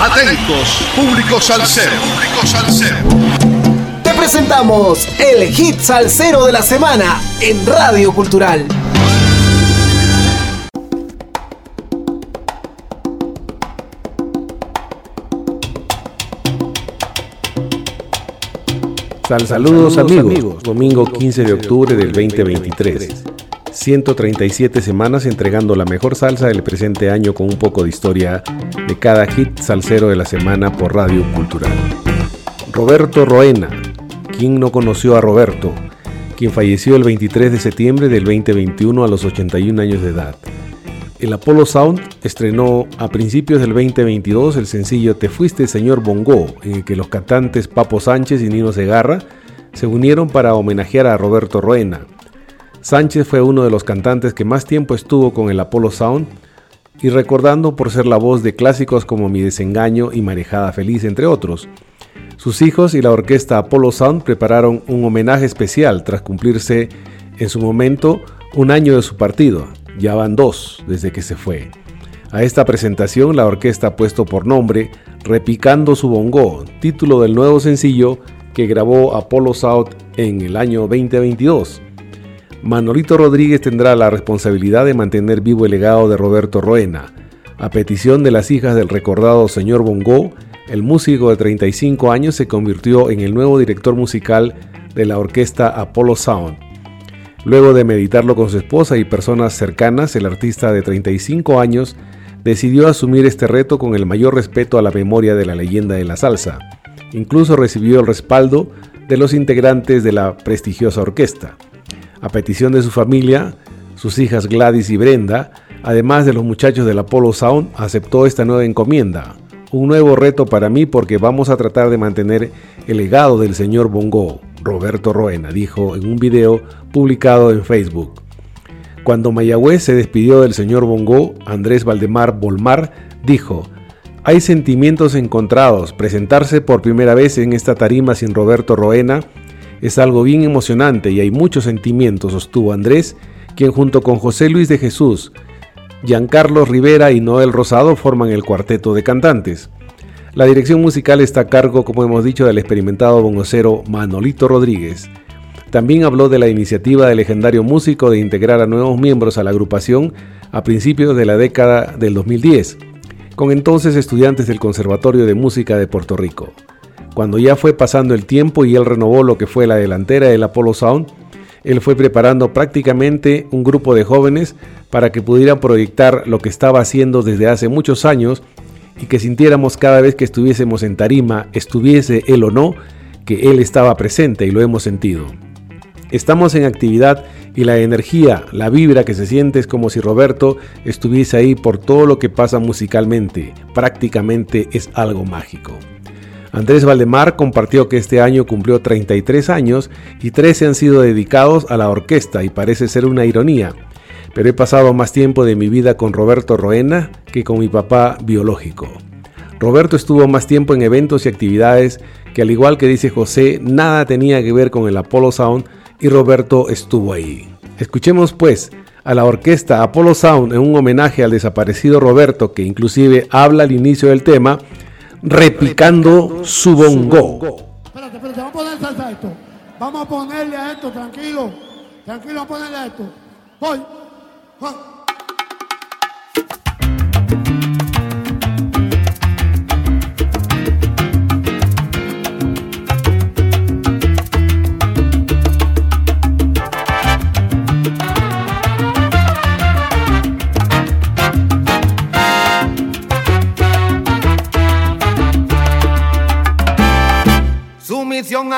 Atentos, público salsero. Público salsero. Te presentamos el hit salsero de la semana en Radio Cultural. Sal saludos, amigos. Domingo 15 de octubre del 2023. 137 semanas entregando la mejor salsa del presente año con un poco de historia de cada hit salsero de la semana por Radio Cultural. Roberto Roena. ¿Quién no conoció a Roberto? Quien falleció el 23 de septiembre del 2021 a los 81 años de edad. El Apollo Sound estrenó a principios del 2022 el sencillo Te fuiste señor Bongo, en el que los cantantes Papo Sánchez y Nino Segarra se unieron para homenajear a Roberto Roena. Sánchez fue uno de los cantantes que más tiempo estuvo con el Apollo Sound y recordando por ser la voz de clásicos como Mi desengaño y Marejada feliz entre otros. Sus hijos y la orquesta Apollo Sound prepararon un homenaje especial tras cumplirse en su momento un año de su partido. Ya van dos desde que se fue. A esta presentación la orquesta ha puesto por nombre Repicando su Bongo, título del nuevo sencillo que grabó Apollo South en el año 2022. Manolito Rodríguez tendrá la responsabilidad de mantener vivo el legado de Roberto Roena. A petición de las hijas del recordado señor Bongo, el músico de 35 años se convirtió en el nuevo director musical de la orquesta Apollo Sound. Luego de meditarlo con su esposa y personas cercanas, el artista de 35 años decidió asumir este reto con el mayor respeto a la memoria de la leyenda de la salsa. Incluso recibió el respaldo de los integrantes de la prestigiosa orquesta. A petición de su familia, sus hijas Gladys y Brenda, además de los muchachos del Apollo Sound, aceptó esta nueva encomienda. Un nuevo reto para mí porque vamos a tratar de mantener el legado del señor Bongo, Roberto Roena, dijo en un video publicado en Facebook. Cuando Mayagüez se despidió del señor Bongo, Andrés Valdemar Bolmar dijo, hay sentimientos encontrados, presentarse por primera vez en esta tarima sin Roberto Roena es algo bien emocionante y hay muchos sentimientos, sostuvo Andrés, quien junto con José Luis de Jesús, Giancarlo Rivera y Noel Rosado forman el cuarteto de cantantes. La dirección musical está a cargo, como hemos dicho, del experimentado bongocero Manolito Rodríguez. También habló de la iniciativa del legendario músico de integrar a nuevos miembros a la agrupación a principios de la década del 2010, con entonces estudiantes del Conservatorio de Música de Puerto Rico. Cuando ya fue pasando el tiempo y él renovó lo que fue la delantera del Apollo Sound, él fue preparando prácticamente un grupo de jóvenes para que pudieran proyectar lo que estaba haciendo desde hace muchos años y que sintiéramos cada vez que estuviésemos en tarima, estuviese él o no, que él estaba presente y lo hemos sentido. Estamos en actividad y la energía, la vibra que se siente es como si Roberto estuviese ahí por todo lo que pasa musicalmente. Prácticamente es algo mágico. Andrés Valdemar compartió que este año cumplió 33 años y 13 han sido dedicados a la orquesta y parece ser una ironía. Pero he pasado más tiempo de mi vida con Roberto Roena que con mi papá biológico. Roberto estuvo más tiempo en eventos y actividades que al igual que dice José, nada tenía que ver con el Apollo Sound y Roberto estuvo ahí. Escuchemos pues a la orquesta Apollo Sound en un homenaje al desaparecido Roberto que inclusive habla al inicio del tema replicando su bongo. Espérate, espérate, vamos a poner salsa a esto. Vamos a ponerle a esto, tranquilo. Tranquilo, vamos a ponerle a esto. Voy. Voy.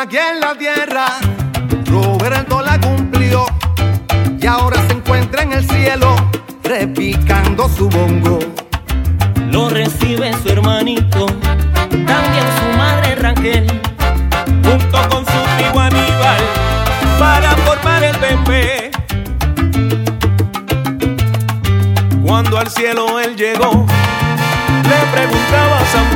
Aquí en la tierra, Roberto la cumplió y ahora se encuentra en el cielo, repicando su bongo. Lo recibe su hermanito, también su madre Raquel, junto con su tío Aníbal, para formar el bebé. Cuando al cielo él llegó, le preguntaba a San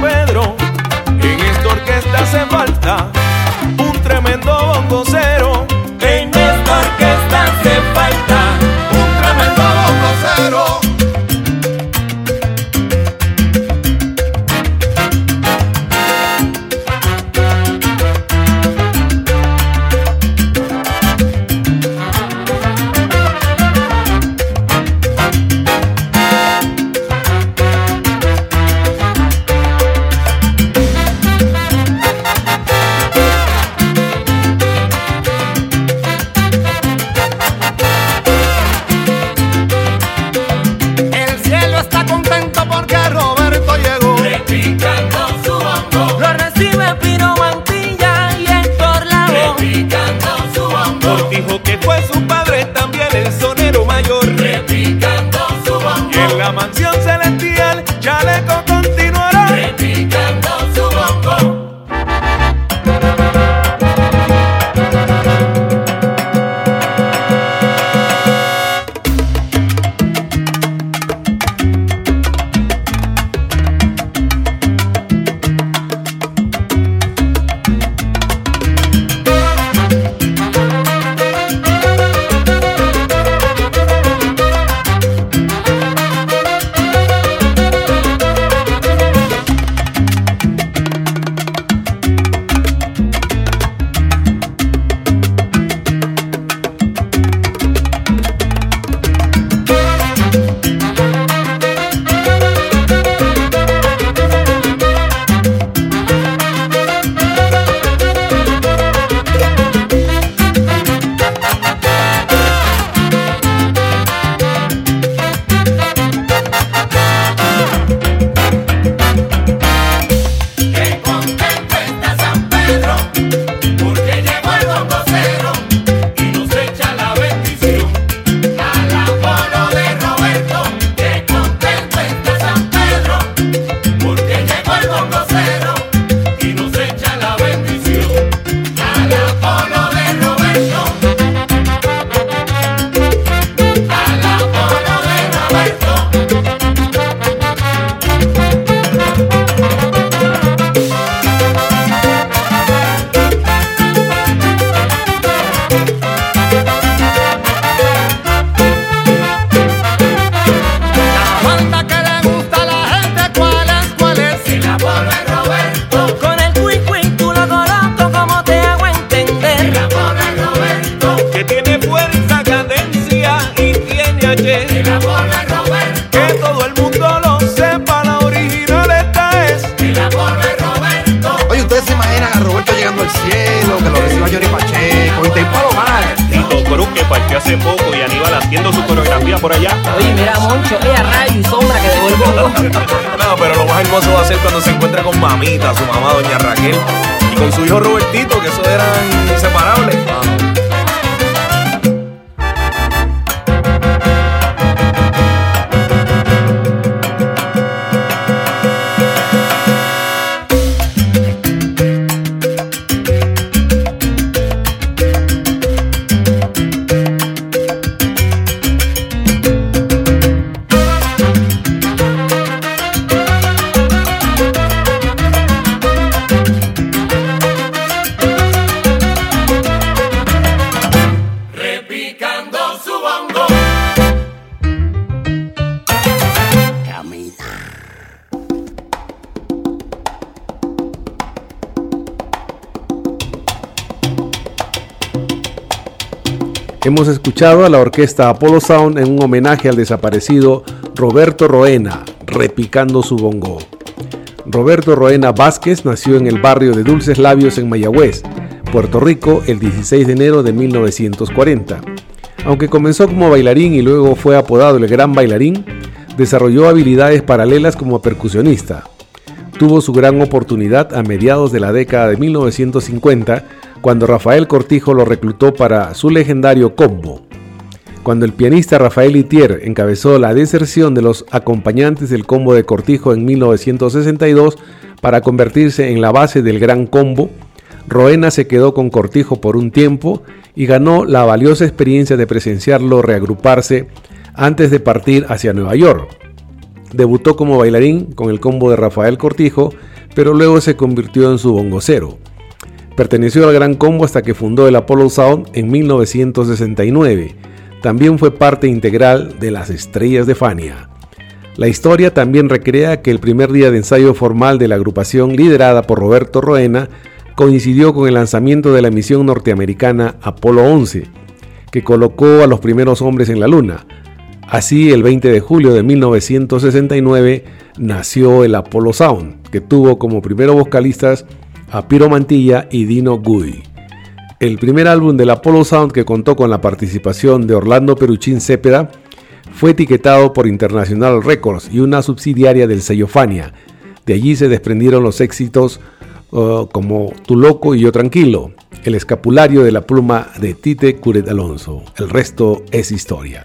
hace poco y Aníbal haciendo su coreografía por allá. Oye, mira, Moncho, ella rayo y sombra que devuelvo. No, pero lo más hermoso va a ser cuando se encuentre con mamita, su mamá, doña Raquel, y con su hijo Robertito, que esos eran Hemos escuchado a la orquesta Apollo Sound en un homenaje al desaparecido Roberto Roena, repicando su bongo. Roberto Roena Vázquez nació en el barrio de Dulces Labios en Mayagüez, Puerto Rico, el 16 de enero de 1940. Aunque comenzó como bailarín y luego fue apodado el Gran Bailarín, desarrolló habilidades paralelas como percusionista. Tuvo su gran oportunidad a mediados de la década de 1950 cuando Rafael Cortijo lo reclutó para su legendario combo. Cuando el pianista Rafael Itier encabezó la deserción de los acompañantes del combo de Cortijo en 1962 para convertirse en la base del gran combo, Roena se quedó con Cortijo por un tiempo y ganó la valiosa experiencia de presenciarlo reagruparse antes de partir hacia Nueva York. Debutó como bailarín con el combo de Rafael Cortijo, pero luego se convirtió en su bongocero. Perteneció al Gran Combo hasta que fundó el Apollo Sound en 1969. También fue parte integral de las Estrellas de Fania. La historia también recrea que el primer día de ensayo formal de la agrupación liderada por Roberto Roena coincidió con el lanzamiento de la misión norteamericana Apolo 11, que colocó a los primeros hombres en la Luna. Así, el 20 de julio de 1969 nació el Apollo Sound, que tuvo como primeros vocalistas a Piro Mantilla y Dino Goody. El primer álbum del Apollo Sound que contó con la participación de Orlando Peruchín Cepeda fue etiquetado por International Records y una subsidiaria del sello Fania. De allí se desprendieron los éxitos uh, como Tu Loco y Yo Tranquilo, el escapulario de la pluma de Tite Curet Alonso. El resto es historia.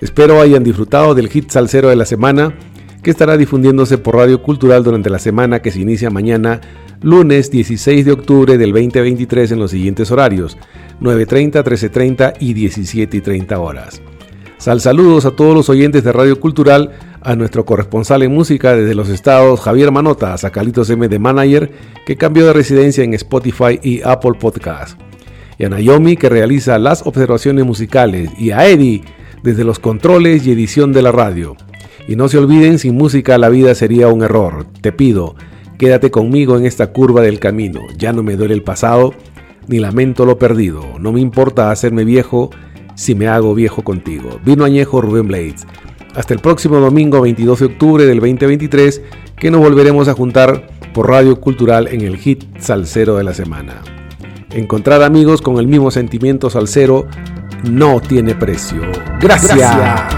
Espero hayan disfrutado del hit salsero de la semana que estará difundiéndose por Radio Cultural durante la semana que se inicia mañana, lunes 16 de octubre del 2023 en los siguientes horarios, 9.30, 13.30 y 17.30 horas. Sal saludos a todos los oyentes de Radio Cultural, a nuestro corresponsal en música desde los estados Javier Manota, a Sacalitos M de Manager, que cambió de residencia en Spotify y Apple Podcast. Y a Naomi, que realiza las observaciones musicales, y a Eddie, desde los controles y edición de la radio. Y no se olviden, sin música la vida sería un error. Te pido, quédate conmigo en esta curva del camino. Ya no me duele el pasado, ni lamento lo perdido. No me importa hacerme viejo si me hago viejo contigo. Vino añejo Rubén Blades. Hasta el próximo domingo 22 de octubre del 2023, que nos volveremos a juntar por Radio Cultural en el hit salsero de la semana. Encontrar amigos con el mismo sentimiento salsero no tiene precio. Gracias.